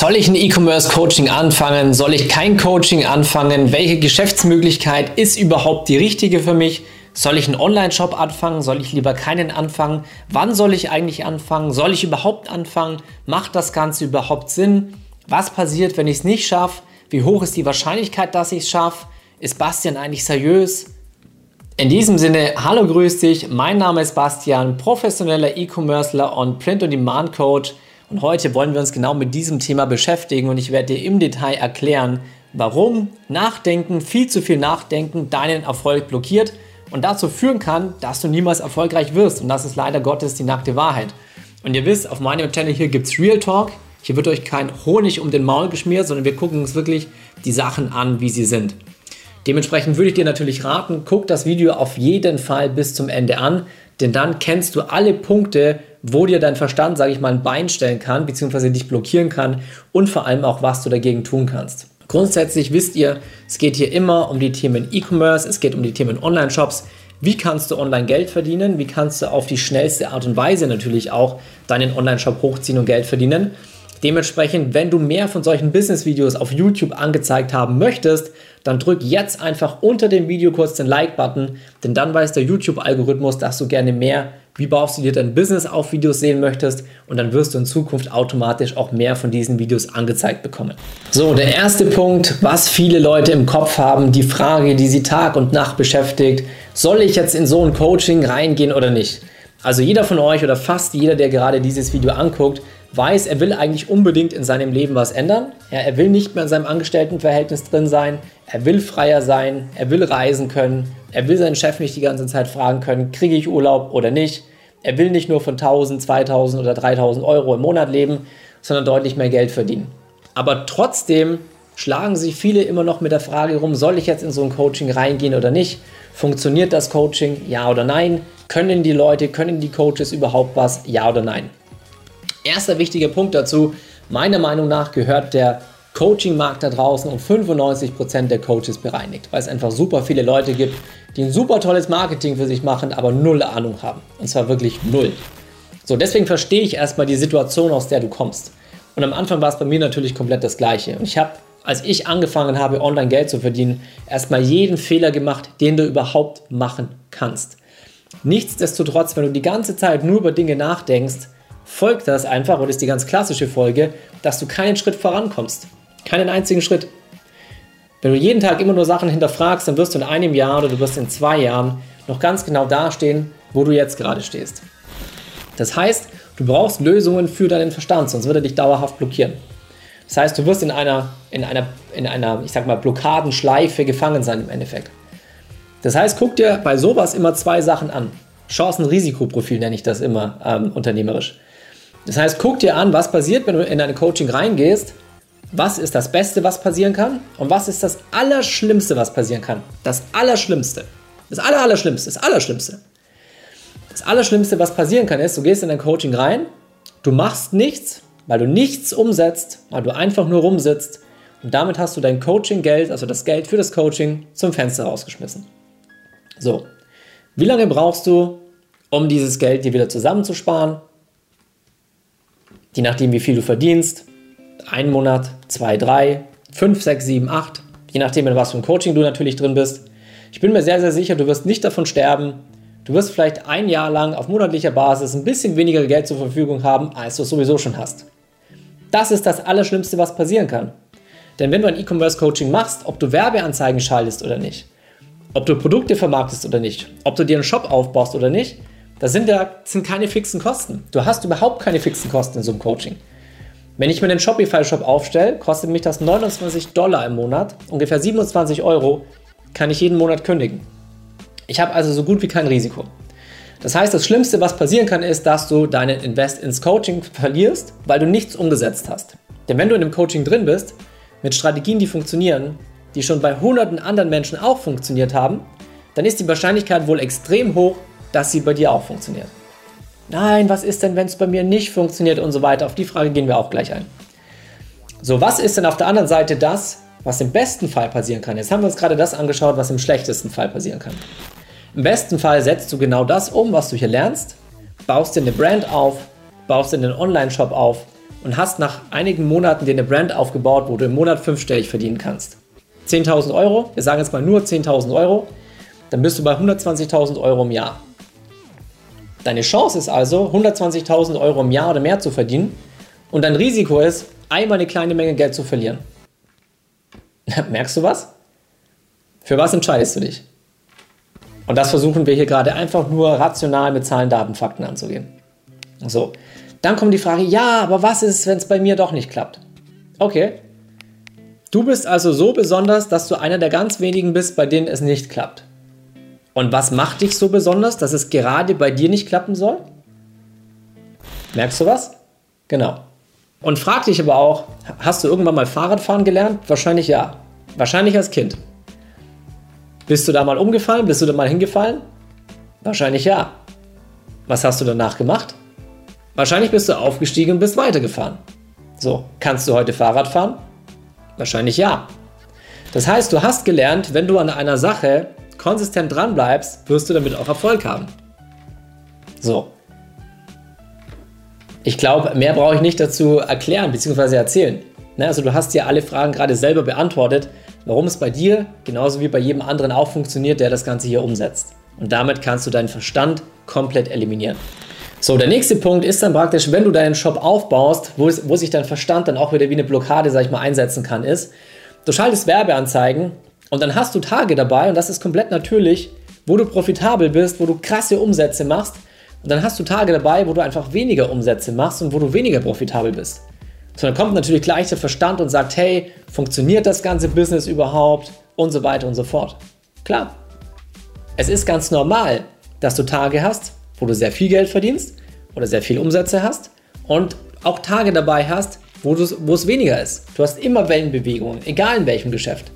Soll ich ein E-Commerce-Coaching anfangen? Soll ich kein Coaching anfangen? Welche Geschäftsmöglichkeit ist überhaupt die richtige für mich? Soll ich einen Online-Shop anfangen? Soll ich lieber keinen anfangen? Wann soll ich eigentlich anfangen? Soll ich überhaupt anfangen? Macht das Ganze überhaupt Sinn? Was passiert, wenn ich es nicht schaffe? Wie hoch ist die Wahrscheinlichkeit, dass ich es schaffe? Ist Bastian eigentlich seriös? In diesem Sinne, hallo, grüß dich. Mein Name ist Bastian, professioneller E-Commercer und Print-on-Demand-Coach. Und heute wollen wir uns genau mit diesem Thema beschäftigen und ich werde dir im Detail erklären, warum Nachdenken, viel zu viel Nachdenken deinen Erfolg blockiert und dazu führen kann, dass du niemals erfolgreich wirst. Und das ist leider Gottes die nackte Wahrheit. Und ihr wisst, auf meinem Channel hier gibt es Real Talk. Hier wird euch kein Honig um den Maul geschmiert, sondern wir gucken uns wirklich die Sachen an, wie sie sind. Dementsprechend würde ich dir natürlich raten, guck das Video auf jeden Fall bis zum Ende an, denn dann kennst du alle Punkte, wo dir dein Verstand, sage ich mal, ein Bein stellen kann, beziehungsweise dich blockieren kann und vor allem auch, was du dagegen tun kannst. Grundsätzlich wisst ihr, es geht hier immer um die Themen E-Commerce, es geht um die Themen Online-Shops. Wie kannst du online Geld verdienen? Wie kannst du auf die schnellste Art und Weise natürlich auch deinen Online-Shop hochziehen und Geld verdienen? Dementsprechend, wenn du mehr von solchen Business-Videos auf YouTube angezeigt haben möchtest, dann drück jetzt einfach unter dem Video kurz den Like-Button, denn dann weiß der YouTube-Algorithmus, dass du gerne mehr wie baust du dir dein Business auf Videos sehen möchtest und dann wirst du in Zukunft automatisch auch mehr von diesen Videos angezeigt bekommen. So, der erste Punkt, was viele Leute im Kopf haben, die Frage, die sie Tag und Nacht beschäftigt, soll ich jetzt in so ein Coaching reingehen oder nicht? Also jeder von euch oder fast jeder, der gerade dieses Video anguckt, weiß, er will eigentlich unbedingt in seinem Leben was ändern. Ja, er will nicht mehr in seinem Angestelltenverhältnis drin sein. Er will freier sein. Er will reisen können. Er will seinen Chef nicht die ganze Zeit fragen können, kriege ich Urlaub oder nicht. Er will nicht nur von 1000, 2000 oder 3000 Euro im Monat leben, sondern deutlich mehr Geld verdienen. Aber trotzdem schlagen sich viele immer noch mit der Frage rum, soll ich jetzt in so ein Coaching reingehen oder nicht? Funktioniert das Coaching? Ja oder nein? Können die Leute, können die Coaches überhaupt was? Ja oder nein? Erster wichtiger Punkt dazu, meiner Meinung nach gehört der Coaching-Markt da draußen um 95% der Coaches bereinigt, weil es einfach super viele Leute gibt, die ein super tolles Marketing für sich machen, aber null Ahnung haben. Und zwar wirklich null. So, deswegen verstehe ich erstmal die Situation, aus der du kommst. Und am Anfang war es bei mir natürlich komplett das Gleiche. Und ich habe, als ich angefangen habe, online Geld zu verdienen, erstmal jeden Fehler gemacht, den du überhaupt machen kannst. Nichtsdestotrotz, wenn du die ganze Zeit nur über Dinge nachdenkst, folgt das einfach, und ist die ganz klassische Folge, dass du keinen Schritt vorankommst. Keinen einzigen Schritt. Wenn du jeden Tag immer nur Sachen hinterfragst, dann wirst du in einem Jahr oder du wirst in zwei Jahren noch ganz genau dastehen, wo du jetzt gerade stehst. Das heißt, du brauchst Lösungen für deinen Verstand, sonst wird er dich dauerhaft blockieren. Das heißt, du wirst in einer, in einer, in einer, ich sag mal, Blockadenschleife gefangen sein im Endeffekt. Das heißt, guck dir bei sowas immer zwei Sachen an. Chancen-Risikoprofil nenne ich das immer ähm, unternehmerisch. Das heißt, guck dir an, was passiert, wenn du in ein Coaching reingehst. Was ist das Beste, was passieren kann? Und was ist das Allerschlimmste, was passieren kann? Das Allerschlimmste. Das Aller, Allerschlimmste. Das Allerschlimmste. Das Allerschlimmste, was passieren kann, ist, du gehst in ein Coaching rein, du machst nichts, weil du nichts umsetzt, weil du einfach nur rumsitzt und damit hast du dein Coaching-Geld, also das Geld für das Coaching, zum Fenster rausgeschmissen. So, wie lange brauchst du, um dieses Geld dir wieder zusammenzusparen? je nachdem, wie viel du verdienst, ein Monat, zwei, drei, fünf, sechs, sieben, acht, je nachdem, in was für ein Coaching du natürlich drin bist. Ich bin mir sehr, sehr sicher, du wirst nicht davon sterben. Du wirst vielleicht ein Jahr lang auf monatlicher Basis ein bisschen weniger Geld zur Verfügung haben, als du es sowieso schon hast. Das ist das Allerschlimmste, was passieren kann. Denn wenn du ein E-Commerce-Coaching machst, ob du Werbeanzeigen schaltest oder nicht, ob du Produkte vermarktest oder nicht, ob du dir einen Shop aufbaust oder nicht, das sind, ja, sind keine fixen Kosten. Du hast überhaupt keine fixen Kosten in so einem Coaching. Wenn ich mir einen Shopify-Shop aufstelle, kostet mich das 29 Dollar im Monat, ungefähr 27 Euro, kann ich jeden Monat kündigen. Ich habe also so gut wie kein Risiko. Das heißt, das Schlimmste, was passieren kann, ist, dass du deinen Invest ins Coaching verlierst, weil du nichts umgesetzt hast. Denn wenn du in einem Coaching drin bist, mit Strategien, die funktionieren, die schon bei hunderten anderen Menschen auch funktioniert haben, dann ist die Wahrscheinlichkeit wohl extrem hoch, dass sie bei dir auch funktioniert. Nein, was ist denn, wenn es bei mir nicht funktioniert und so weiter? Auf die Frage gehen wir auch gleich ein. So, was ist denn auf der anderen Seite das, was im besten Fall passieren kann? Jetzt haben wir uns gerade das angeschaut, was im schlechtesten Fall passieren kann. Im besten Fall setzt du genau das um, was du hier lernst, baust dir eine Brand auf, baust dir einen Online-Shop auf, und hast nach einigen Monaten dir eine Brand aufgebaut, wo du im Monat fünfstellig verdienen kannst. 10.000 Euro, wir sagen jetzt mal nur 10.000 Euro, dann bist du bei 120.000 Euro im Jahr. Deine Chance ist also, 120.000 Euro im Jahr oder mehr zu verdienen und dein Risiko ist, einmal eine kleine Menge Geld zu verlieren. Merkst du was? Für was entscheidest du dich? Und das versuchen wir hier gerade einfach nur rational mit Zahlen, Daten, Fakten anzugehen. So, dann kommt die Frage, ja, aber was ist, wenn es bei mir doch nicht klappt? Okay, du bist also so besonders, dass du einer der ganz wenigen bist, bei denen es nicht klappt. Und was macht dich so besonders, dass es gerade bei dir nicht klappen soll? Merkst du was? Genau. Und frag dich aber auch, hast du irgendwann mal Fahrradfahren gelernt? Wahrscheinlich ja. Wahrscheinlich als Kind. Bist du da mal umgefallen? Bist du da mal hingefallen? Wahrscheinlich ja. Was hast du danach gemacht? Wahrscheinlich bist du aufgestiegen und bist weitergefahren. So, kannst du heute Fahrrad fahren? Wahrscheinlich ja. Das heißt, du hast gelernt, wenn du an einer Sache konsistent dran bleibst, wirst du damit auch Erfolg haben. So. Ich glaube, mehr brauche ich nicht dazu erklären bzw. erzählen. Ne, also du hast dir alle Fragen gerade selber beantwortet warum es bei dir genauso wie bei jedem anderen auch funktioniert, der das Ganze hier umsetzt. Und damit kannst du deinen Verstand komplett eliminieren. So, der nächste Punkt ist dann praktisch, wenn du deinen Shop aufbaust, wo, wo sich dein Verstand dann auch wieder wie eine Blockade, sag ich mal, einsetzen kann, ist, du schaltest Werbeanzeigen und dann hast du Tage dabei, und das ist komplett natürlich, wo du profitabel bist, wo du krasse Umsätze machst. Und dann hast du Tage dabei, wo du einfach weniger Umsätze machst und wo du weniger profitabel bist. So, dann kommt natürlich gleich der Verstand und sagt, hey, funktioniert das ganze Business überhaupt? Und so weiter und so fort. Klar. Es ist ganz normal, dass du Tage hast, wo du sehr viel Geld verdienst oder sehr viel Umsätze hast und auch Tage dabei hast, wo, wo es weniger ist. Du hast immer Wellenbewegungen, egal in welchem Geschäft.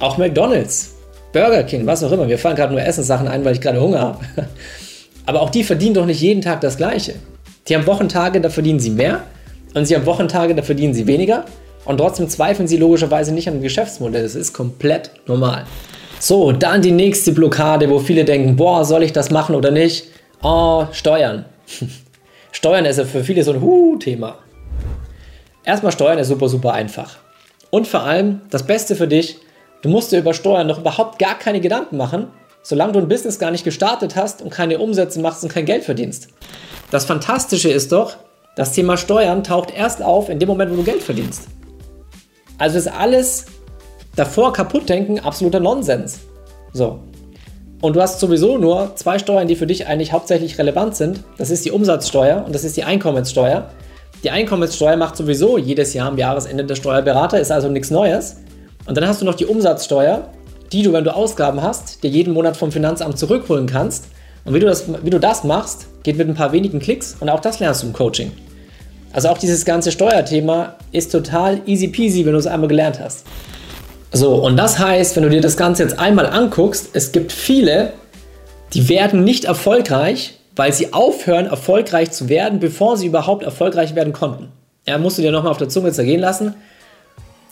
Auch McDonald's, Burger King, was auch immer. Mir fallen gerade nur Essenssachen ein, weil ich gerade Hunger habe. Aber auch die verdienen doch nicht jeden Tag das Gleiche. Die haben Wochentage, da verdienen sie mehr und sie haben Wochentage, da verdienen sie weniger und trotzdem zweifeln sie logischerweise nicht an dem Geschäftsmodell. Das ist komplett normal. So, dann die nächste Blockade, wo viele denken, boah, soll ich das machen oder nicht? Oh, Steuern. Steuern ist ja für viele so ein Huh-Thema. Erstmal Steuern ist super, super einfach. Und vor allem, das Beste für dich, du musst dir über Steuern noch überhaupt gar keine Gedanken machen, solange du ein Business gar nicht gestartet hast und keine Umsätze machst und kein Geld verdienst. Das Fantastische ist doch, das Thema Steuern taucht erst auf in dem Moment, wo du Geld verdienst. Also ist alles davor kaputt denken absoluter Nonsens. So. Und du hast sowieso nur zwei Steuern, die für dich eigentlich hauptsächlich relevant sind. Das ist die Umsatzsteuer und das ist die Einkommenssteuer. Die Einkommenssteuer macht sowieso jedes Jahr am Jahresende der Steuerberater, ist also nichts Neues. Und dann hast du noch die Umsatzsteuer, die du, wenn du Ausgaben hast, dir jeden Monat vom Finanzamt zurückholen kannst. Und wie du das, wie du das machst, geht mit ein paar wenigen Klicks und auch das lernst du im Coaching. Also auch dieses ganze Steuerthema ist total easy peasy, wenn du es einmal gelernt hast. So, und das heißt, wenn du dir das Ganze jetzt einmal anguckst, es gibt viele, die werden nicht erfolgreich, weil sie aufhören, erfolgreich zu werden, bevor sie überhaupt erfolgreich werden konnten. Ja, musst du dir nochmal auf der Zunge zergehen lassen.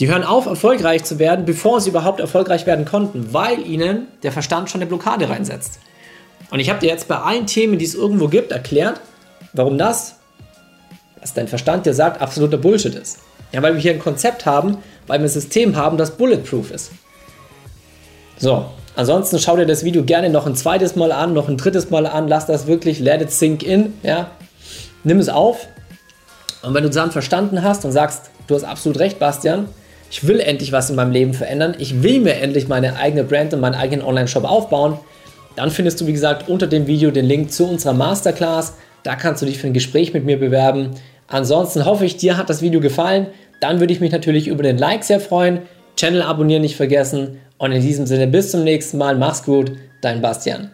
Die hören auf, erfolgreich zu werden, bevor sie überhaupt erfolgreich werden konnten, weil ihnen der Verstand schon eine Blockade reinsetzt. Und ich habe dir jetzt bei allen Themen, die es irgendwo gibt, erklärt, warum das was dein Verstand dir sagt, absoluter Bullshit ist. Ja, weil wir hier ein Konzept haben, weil wir ein System haben, das bulletproof ist. So, ansonsten schau dir das Video gerne noch ein zweites Mal an, noch ein drittes Mal an, lass das wirklich, let it sink in, ja. Nimm es auf. Und wenn du dann verstanden hast und sagst, du hast absolut recht, Bastian, ich will endlich was in meinem Leben verändern, ich will mir endlich meine eigene Brand und meinen eigenen Online-Shop aufbauen, dann findest du, wie gesagt, unter dem Video den Link zu unserer Masterclass. Da kannst du dich für ein Gespräch mit mir bewerben. Ansonsten hoffe ich, dir hat das Video gefallen. Dann würde ich mich natürlich über den Like sehr freuen. Channel abonnieren nicht vergessen. Und in diesem Sinne bis zum nächsten Mal. Mach's gut, dein Bastian.